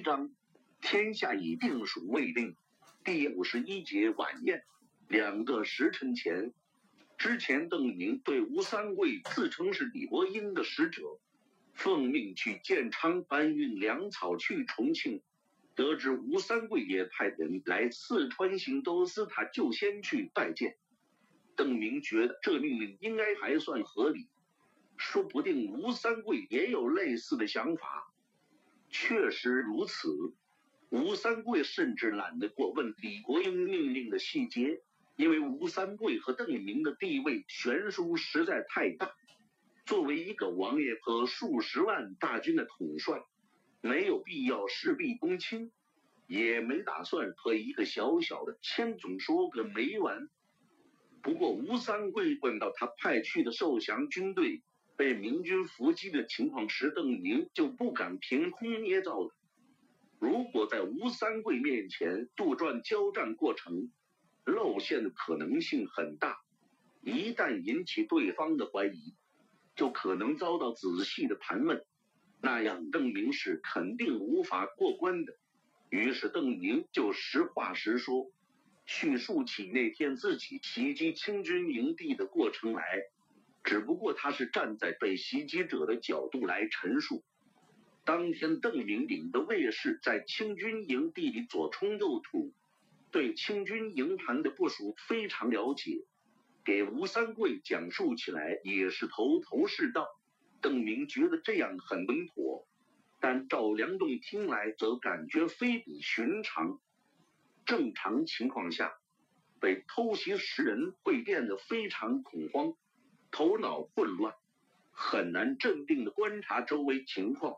章，天下已定属未定。第五十一节晚宴。两个时辰前，之前邓明对吴三桂自称是李伯英的使者，奉命去建昌搬运粮草去重庆。得知吴三桂也派人来四川行都司，他就先去拜见。邓明觉得这命令应该还算合理，说不定吴三桂也有类似的想法。确实如此，吴三桂甚至懒得过问李国英命令的细节。因为吴三桂和邓明的地位悬殊实在太大，作为一个王爷和数十万大军的统帅，没有必要事必躬亲，也没打算和一个小小的千总说个没完。不过吴三桂问到他派去的受降军队被明军伏击的情况时，邓宁就不敢凭空捏造了。如果在吴三桂面前杜撰交战过程，露馅的可能性很大，一旦引起对方的怀疑，就可能遭到仔细的盘问，那样邓宁是肯定无法过关的。于是邓宁就实话实说，叙述起那天自己袭击清军营地的过程来，只不过他是站在被袭击者的角度来陈述。当天邓明领的卫士在清军营地里左冲右突。对清军营盘的部署非常了解，给吴三桂讲述起来也是头头是道。邓明觉得这样很稳妥，但赵良栋听来则感觉非比寻常。正常情况下，被偷袭时人会变得非常恐慌，头脑混乱，很难镇定的观察周围情况。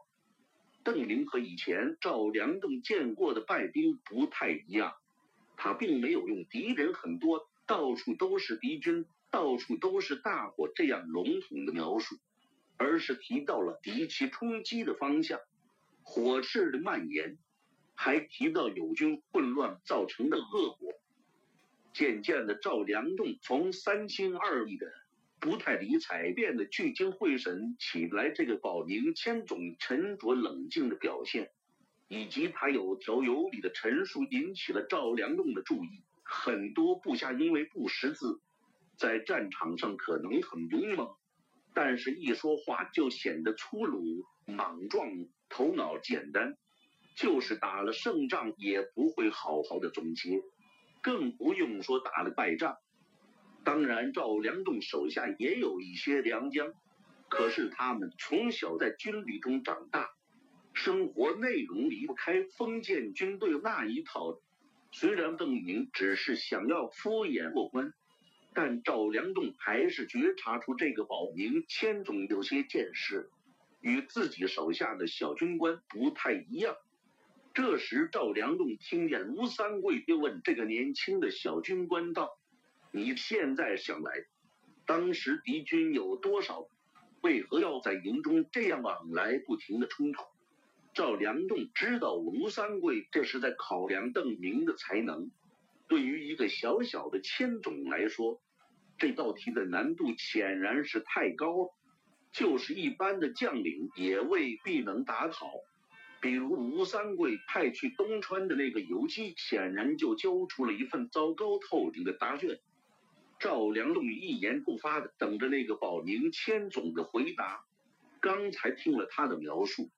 邓林和以前赵良栋见过的败兵不太一样。他并没有用“敌人很多，到处都是敌军，到处都是大火”这样笼统的描述，而是提到了敌气冲击的方向、火势的蔓延，还提到友军混乱造成的恶果。渐渐的，赵良栋从三心二意的、不太理睬变得聚精会神起来。这个保宁千总沉着冷静的表现。以及他有条有理的陈述引起了赵良栋的注意。很多部下因为不识字，在战场上可能很勇猛，但是一说话就显得粗鲁莽撞，头脑简单，就是打了胜仗也不会好好的总结，更不用说打了败仗。当然，赵良栋手下也有一些良将，可是他们从小在军旅中长大。生活内容离不开封建军队那一套。虽然邓明只是想要敷衍过关，但赵良栋还是觉察出这个保宁千总有些见识，与自己手下的小军官不太一样。这时，赵良栋听见吴三桂又问这个年轻的小军官道：“你现在想来，当时敌军有多少？为何要在营中这样往来不停的冲突？”赵良栋知道吴三桂这是在考量邓明的才能。对于一个小小的千总来说，这道题的难度显然是太高了，就是一般的将领也未必能答好。比如吴三桂派去东川的那个游击，显然就交出了一份糟糕透顶的答卷。赵良栋一言不发的等着那个保宁千总的回答。刚才听了他的描述。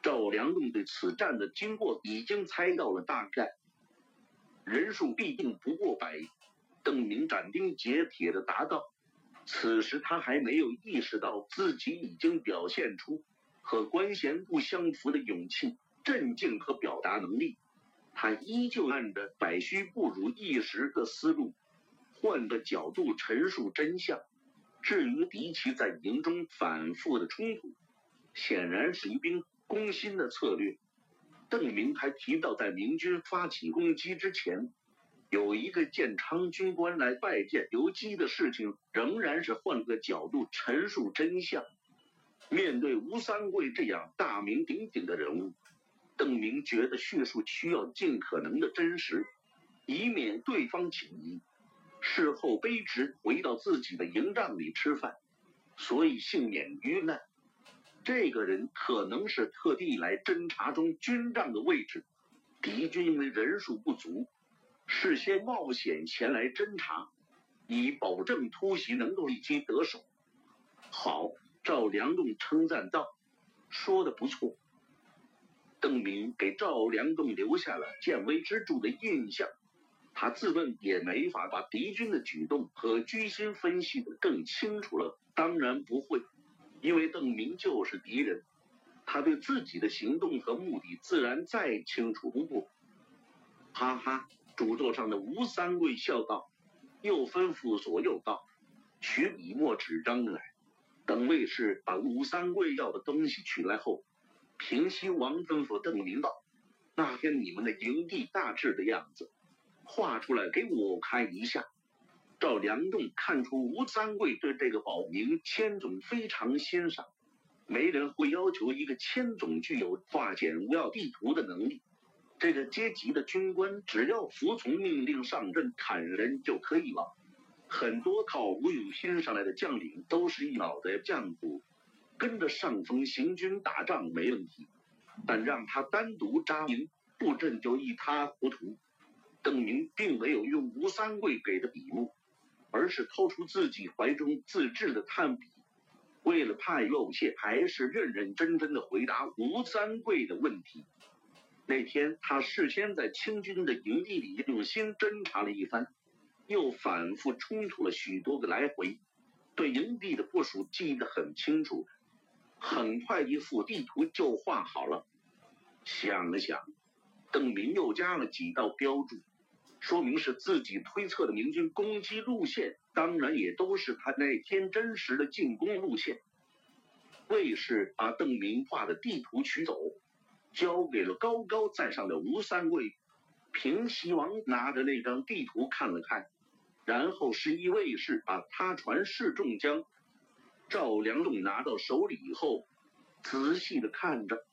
赵良栋对此战的经过已经猜到了大概，人数必定不过百。邓明斩钉截铁的答道。此时他还没有意识到自己已经表现出和官衔不相符的勇气、镇静和表达能力。他依旧按着百虚不如一时的思路，换个角度陈述真相。至于敌骑在营中反复的冲突，显然是一兵。攻心的策略，邓明还提到，在明军发起攻击之前，有一个建昌军官来拜见游击的事情，仍然是换个角度陈述真相。面对吴三桂这样大名鼎鼎的人物，邓明觉得叙述需要尽可能的真实，以免对方起疑，事后卑职回到自己的营帐里吃饭，所以幸免于难。这个人可能是特地来侦察中军帐的位置。敌军因为人数不足，事先冒险前来侦察，以保证突袭能够立即得手。好，赵良栋称赞道：“说的不错。”邓明给赵良栋留下了见微知著的印象。他自问也没法把敌军的举动和居心分析的更清楚了。当然不会，因为邓明就是敌人。他对自己的行动和目的自然再清楚不过。哈哈，主座上的吴三桂笑道，又吩咐左右道：“取笔墨纸张来。”等卫士把吴三桂要的东西取来后，平西王吩咐邓明道：“那天你们的营地大致的样子，画出来给我看一下。”赵良栋看出吴三桂对这个保明千总非常欣赏。没人会要求一个千总具有化简要地图的能力。这个阶级的军官只要服从命令上阵砍人就可以了。很多靠吴有心上来的将领都是一脑袋浆糊，跟着上峰行军打仗没问题，但让他单独扎营布阵就一塌糊涂。邓明并没有用吴三桂给的笔墨，而是掏出自己怀中自制的炭笔。为了怕露怯，还是认认真真的回答吴三桂的问题。那天他事先在清军的营地里用心侦查了一番，又反复冲突了许多个来回，对营地的部署记得很清楚。很快一幅地图就画好了。想了想，邓明又加了几道标注。说明是自己推测的明军攻击路线，当然也都是他那天真实的进攻路线。卫士把邓明画的地图取走，交给了高高在上的吴三桂。平西王拿着那张地图看了看，然后示意卫士把他传示众将。赵良栋拿到手里以后，仔细的看着。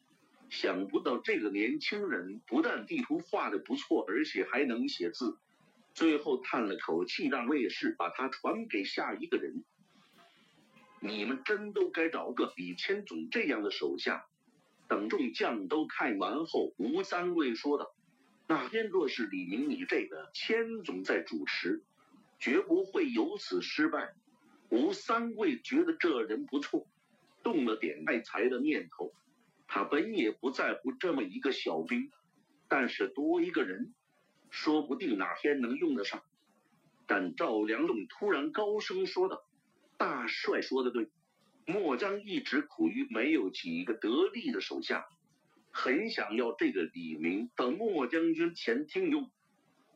想不到这个年轻人不但地图画的不错，而且还能写字。最后叹了口气，让卫士把他传给下一个人。你们真都该找个比千总这样的手下。等众将都看完后，吴三桂说道：“那天若是李明你这个千总在主持，绝不会有此失败。”吴三桂觉得这人不错，动了点爱才的念头。他本也不在乎这么一个小兵，但是多一个人，说不定哪天能用得上。但赵良栋突然高声说道：“大帅说的对，末将一直苦于没有几个得力的手下，很想要这个李明等末将军前听用。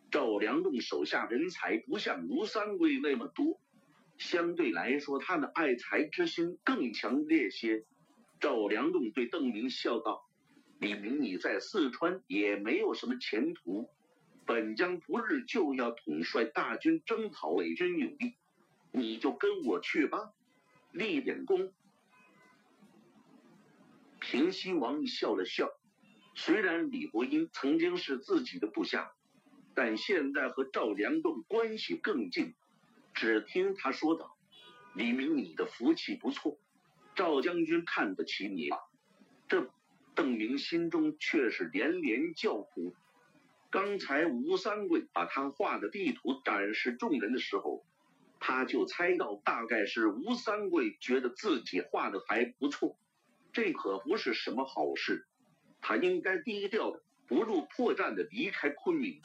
赵良栋手下人才不像吴三桂那么多，相对来说，他的爱才之心更强烈些。”赵良栋对邓明笑道：“李明，你在四川也没有什么前途，本将不日就要统帅大军征讨伪军有地，你就跟我去吧，立点功。”平西王笑了笑，虽然李国英曾经是自己的部下，但现在和赵良栋关系更近。只听他说道：“李明，你的福气不错。”赵将军看得起你？这邓明心中却是连连叫苦。刚才吴三桂把他画的地图展示众人的时候，他就猜到大概是吴三桂觉得自己画的还不错。这可不是什么好事，他应该低调的、不入破绽的离开昆明。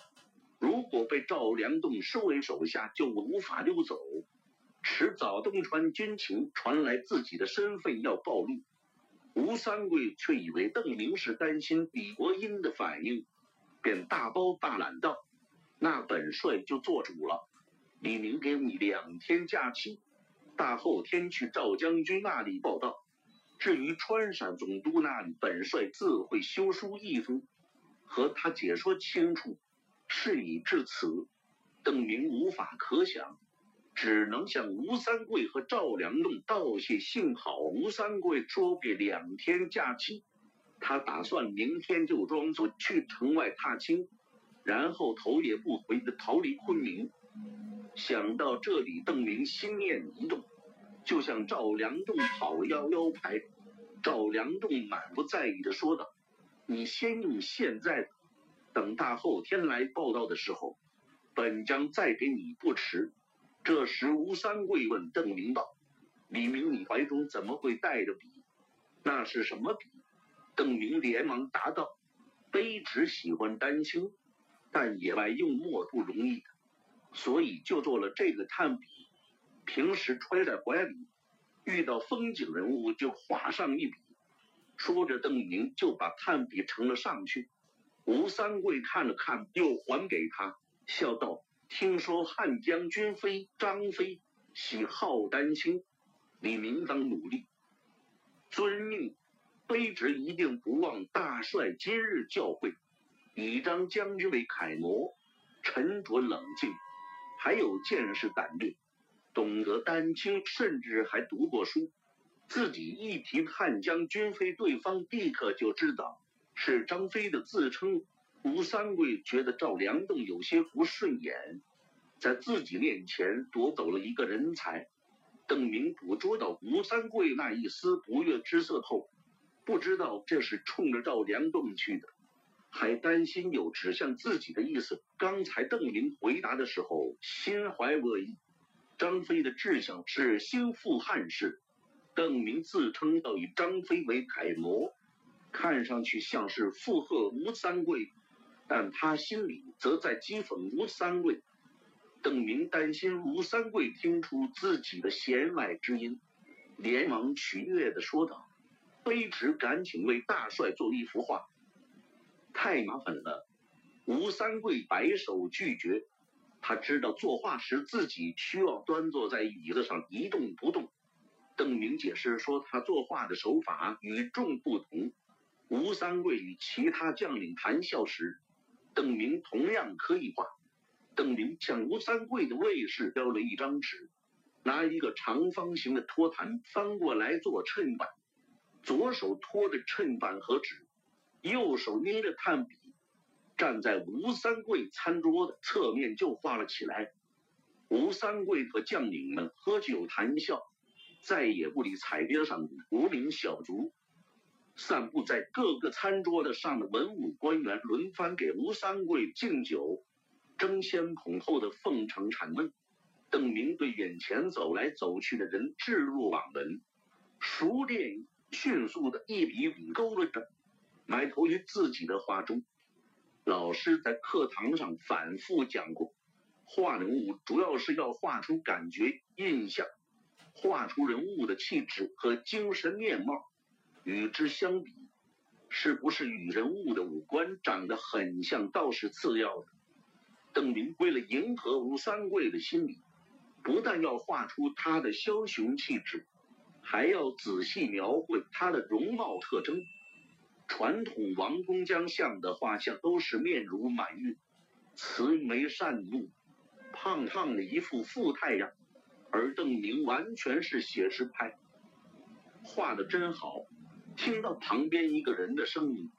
如果被赵良栋收为手下，就无法溜走。迟早东川军情传来自己的身份要暴露，吴三桂却以为邓明是担心李国英的反应，便大包大揽道：“那本帅就做主了，李明给你两天假期，大后天去赵将军那里报道。至于川陕总督那里，本帅自会修书一封，和他解说清楚。事已至此，邓明无法可想。”只能向吴三桂和赵良栋道谢。幸好吴三桂说给两天假期，他打算明天就装作去城外踏青，然后头也不回的逃离昆明。想到这里，邓明心念一动，就向赵良栋讨要腰牌。赵良栋满不在意的说道：“你先用现在的，等大后天来报道的时候，本将再给你不迟。”这时，吴三桂问邓明道：“李明，你怀中怎么会带着笔？那是什么笔？”邓明连忙答道：“卑职喜欢丹青，但野外用墨不容易，所以就做了这个炭笔。平时揣在怀里，遇到风景人物就画上一笔。”说着，邓明就把炭笔呈了上去。吴三桂看了看，又还给他，笑道：“听说汉将军妃张飞喜好丹青，李明当努力遵命。”卑职一定不忘大帅今日教诲，以张将军为楷模，沉着冷静，还有见识胆略，懂得丹青，甚至还读过书。自己一提汉将军妃，对方立刻就知道是张飞的自称。吴三桂觉得赵良栋有些不顺眼，在自己面前夺走了一个人才。邓明捕捉到吴三桂那一丝不悦之色后。不知道这是冲着赵良栋去的，还担心有指向自己的意思。刚才邓明回答的时候，心怀恶意。张飞的志向是兴复汉室，邓明自称要以张飞为楷模，看上去像是附和吴三桂，但他心里则在讥讽吴三桂。邓明担心吴三桂听出自己的弦外之音，连忙取悦的说道。卑职赶紧为大帅做一幅画，太麻烦了。吴三桂摆手拒绝。他知道作画时自己需要端坐在椅子上一动不动。邓明解释说，他作画的手法与众不同。吴三桂与其他将领谈笑时，邓明同样可以画。邓明向吴三桂的卫士要了一张纸，拿一个长方形的托盘翻过来做衬板。左手托着衬板和纸，右手捏着炭笔，站在吴三桂餐桌的侧面就画了起来。吴三桂和将领们喝酒谈笑，再也不理彩边上的无名小卒。散布在各个餐桌的上的文武官员轮番给吴三桂敬酒，争先恐后的奉承谄媚。邓明对眼前走来走去的人置若罔闻，熟练。迅速的一笔笔勾勒着，埋头于自己的画中。老师在课堂上反复讲过，画人物主要是要画出感觉、印象，画出人物的气质和精神面貌。与之相比，是不是与人物的五官长得很像，倒是次要的。邓明为了迎合吴三桂的心理，不但要画出他的枭雄气质。还要仔细描绘他的容貌特征。传统王公将相的画像都是面如满月，慈眉善目，胖胖的一副富太阳。而邓明完全是写实派，画的真好。听到旁边一个人的声音，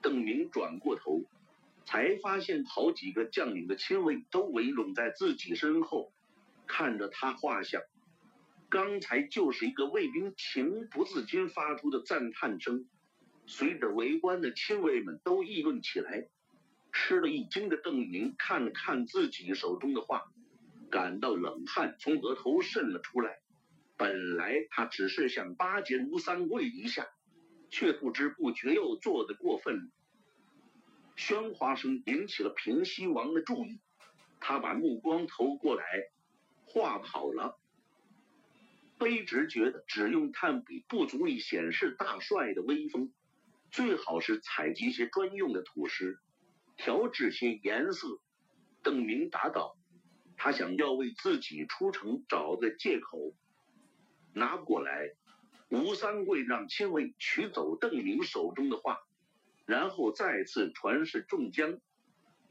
邓明转过头，才发现好几个将领的亲卫都围拢在自己身后，看着他画像。刚才就是一个卫兵情不自禁发出的赞叹声，随着围观的亲卫们都议论起来。吃了一惊的邓明看了看自己手中的画，感到冷汗从额头渗了出来。本来他只是想巴结吴三桂一下，却不知不觉又做的过分。喧哗声引起了平西王的注意，他把目光投过来，画好了。卑职觉得只用炭笔不足以显示大帅的威风，最好是采集些专用的土石，调制些颜色。邓明答道：“他想要为自己出城找个借口。”拿过来，吴三桂让亲卫取走邓明手中的画，然后再次传示众将。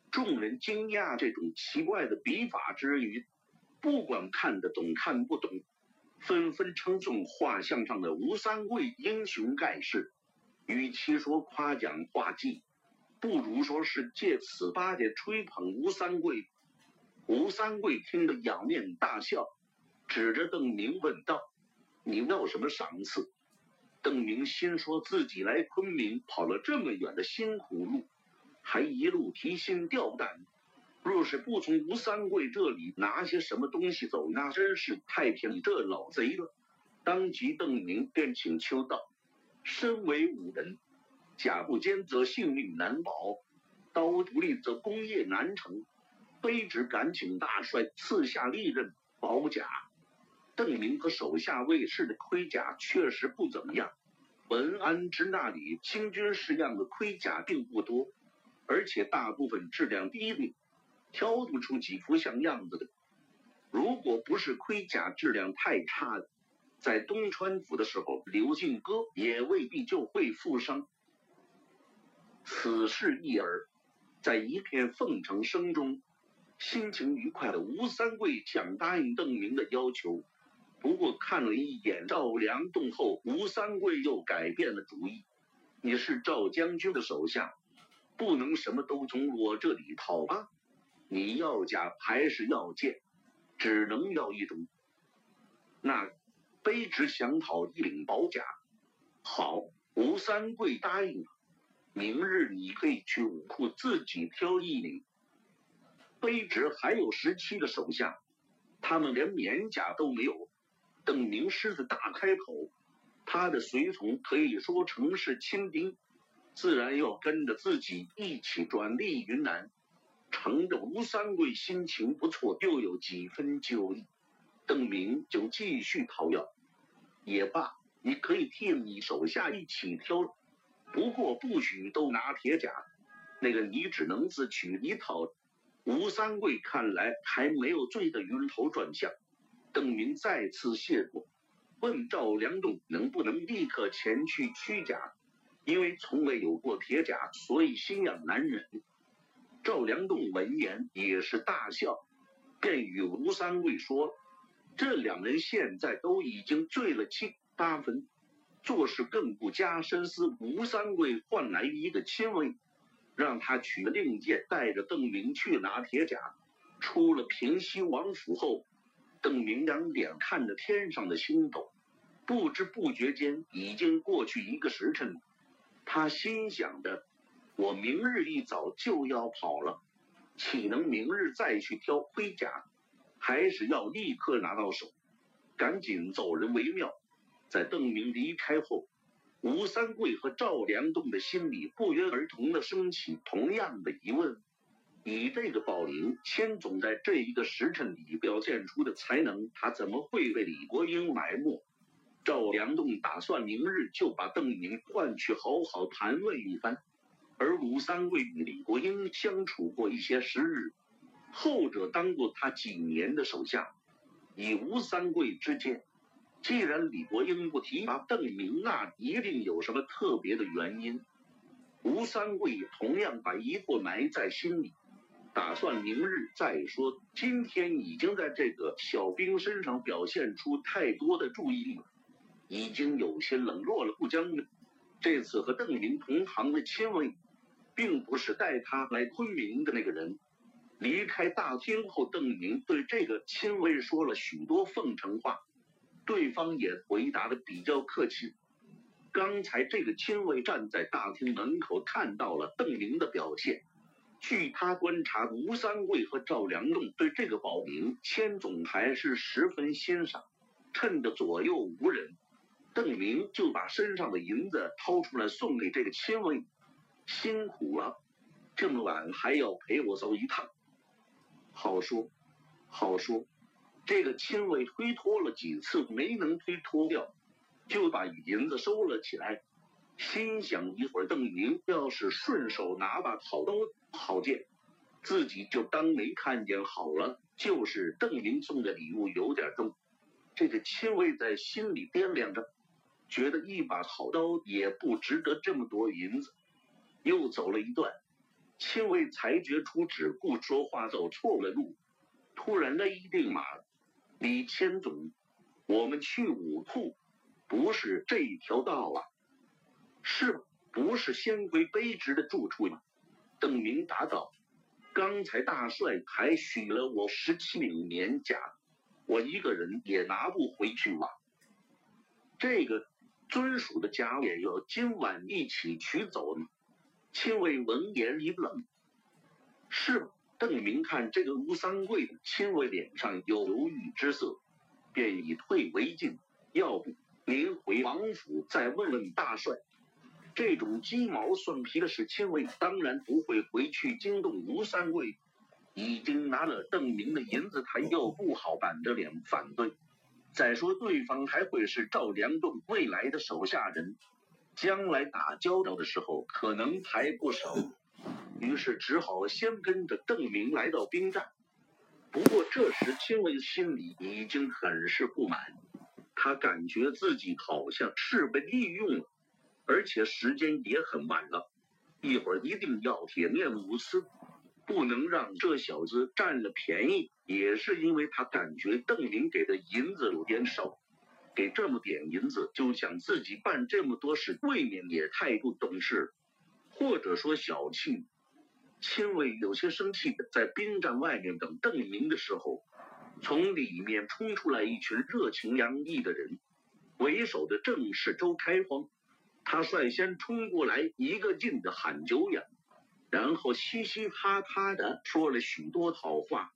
众人惊讶这种奇怪的笔法之余，不管看得懂看不懂。纷纷称颂画像上的吴三桂英雄盖世，与其说夸奖画技，不如说是借此巴结吹捧吴三桂。吴三桂听得仰面大笑，指着邓明问道：“你要什么赏赐？”邓明心说自己来昆明跑了这么远的辛苦路，还一路提心吊胆。若是不从吴三桂这里拿些什么东西走，那真是太便宜这老贼了。当即，邓明便请求道：“身为武人，甲不坚则性命难保，刀不利则功业难成。卑职敢请大帅赐下利刃保甲。”邓明和手下卫士的盔甲确实不怎么样。文安之那里清军式样的盔甲并不多，而且大部分质量低劣。挑不出几副像样子的。如果不是盔甲质量太差的，在东川府的时候，刘进哥也未必就会负伤。此事一耳，在一片奉承声中，心情愉快的吴三桂想答应邓明的要求。不过看了一眼赵良栋后，吴三桂又改变了主意。你是赵将军的手下，不能什么都从我这里讨吧！你要甲还是要剑？只能要一种。那卑职想讨一领宝甲。好，吴三桂答应了。明日你可以去武库自己挑一领。卑职还有十七个手下，他们连棉甲都没有。邓明狮子大开口，他的随从可以说成是亲兵，自然要跟着自己一起转隶云南。乘着吴三桂心情不错，又有几分酒意，邓明就继续讨要。也罢，你可以替你手下一起挑，不过不许都拿铁甲，那个你只能自取一套。吴三桂看来还没有醉得晕头转向，邓明再次谢过，问赵良栋能不能立刻前去取甲，因为从未有过铁甲，所以心痒难忍。赵良栋闻言也是大笑，便与吴三桂说：“这两人现在都已经醉了七八分，做事更不加深思。”吴三桂换来一个亲卫，让他取了令箭，带着邓明去拿铁甲。出了平西王府后，邓明两眼看着天上的星斗，不知不觉间已经过去一个时辰。他心想着。我明日一早就要跑了，岂能明日再去挑盔甲？还是要立刻拿到手，赶紧走人为妙。在邓明离开后，吴三桂和赵良栋的心里不约而同的升起同样的疑问：以这个宝林千总在这一个时辰里表现出的才能，他怎么会被李国英埋没？赵良栋打算明日就把邓明唤去，好好盘问一番。而吴三桂与李国英相处过一些时日，后者当过他几年的手下。以吴三桂之见，既然李国英不提拔邓明，那一定有什么特别的原因。吴三桂同样把疑惑埋在心里，打算明日再说。今天已经在这个小兵身上表现出太多的注意力，已经有些冷落了顾将军。这次和邓明同行的亲卫。并不是带他来昆明的那个人。离开大厅后，邓明对这个亲卫说了许多奉承话，对方也回答的比较客气。刚才这个亲卫站在大厅门口，看到了邓明的表现。据他观察，吴三桂和赵良栋对这个保明千总还是十分欣赏。趁着左右无人，邓明就把身上的银子掏出来送给这个亲卫。辛苦了，这么晚还要陪我走一趟。好说，好说。这个亲卫推脱了几次没能推脱掉，就把银子收了起来。心想一会儿邓明要是顺手拿把好刀好剑，自己就当没看见好了。就是邓明送的礼物有点重，这个亲卫在心里掂量着，觉得一把好刀也不值得这么多银子。又走了一段，亲卫才觉出只顾说话走错了路，突然勒一定马，李千总，我们去武库，不是这一条道啊？是，不是先归卑职的住处吗？邓明答道：“刚才大帅还许了我十七领棉甲，我一个人也拿不回去嘛。”这个，尊属的家也要今晚一起取走呢。亲卫闻言一愣，是邓明看这个吴三桂的亲卫脸上有犹豫之色，便以退为进。要不您回王府再问问大帅。这种鸡毛蒜皮的事，千卫当然不会回去惊动吴三桂。已经拿了邓明的银子，他又不好板着脸反对。再说，对方还会是赵良栋未来的手下人，将来打交道的时候可能还不少。于是只好先跟着邓明来到兵站。不过这时千卫心里已经很是不满，他感觉自己好像是被利用了，而且时间也很晚了，一会儿一定要铁面无私。不能让这小子占了便宜，也是因为他感觉邓明给的银子有点少，给这么点银子就想自己办这么多事，未免也太不懂事，或者说小气。亲卫有些生气的在兵站外面等邓明的时候，从里面冲出来一群热情洋溢的人，为首的正是周开荒，他率先冲过来，一个劲的喊久仰。然后嘻嘻哈哈的说了许多好话，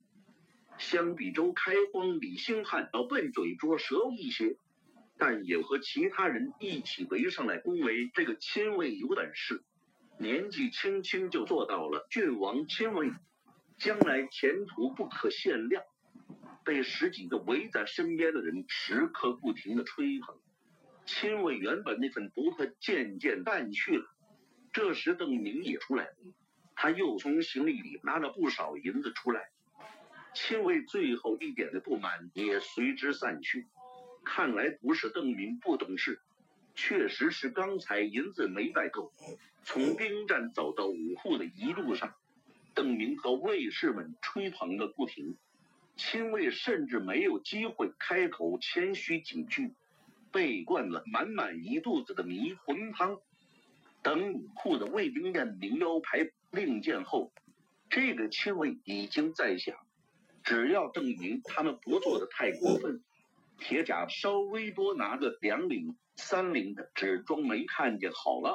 相比周开荒、李兴汉要笨嘴拙舌一些，但也和其他人一起围上来恭维这个亲卫有本事，年纪轻轻就做到了郡王亲卫，将来前途不可限量。被十几个围在身边的人时刻不停的吹捧，亲卫原本那份不快渐渐淡去了。这时邓明也出来了。他又从行李里拿了不少银子出来，亲卫最后一点的不满也随之散去。看来不是邓明不懂事，确实是刚才银子没带够。从兵站走到武库的一路上，邓明和卫士们吹捧个不停，亲卫甚至没有机会开口谦虚几句，被灌了满满一肚子的迷魂汤。等武库的卫兵练零腰牌。令箭后，这个亲卫已经在想，只要证明他们不做的太过分，铁甲稍微多拿个两领、三领的，只装没看见好了。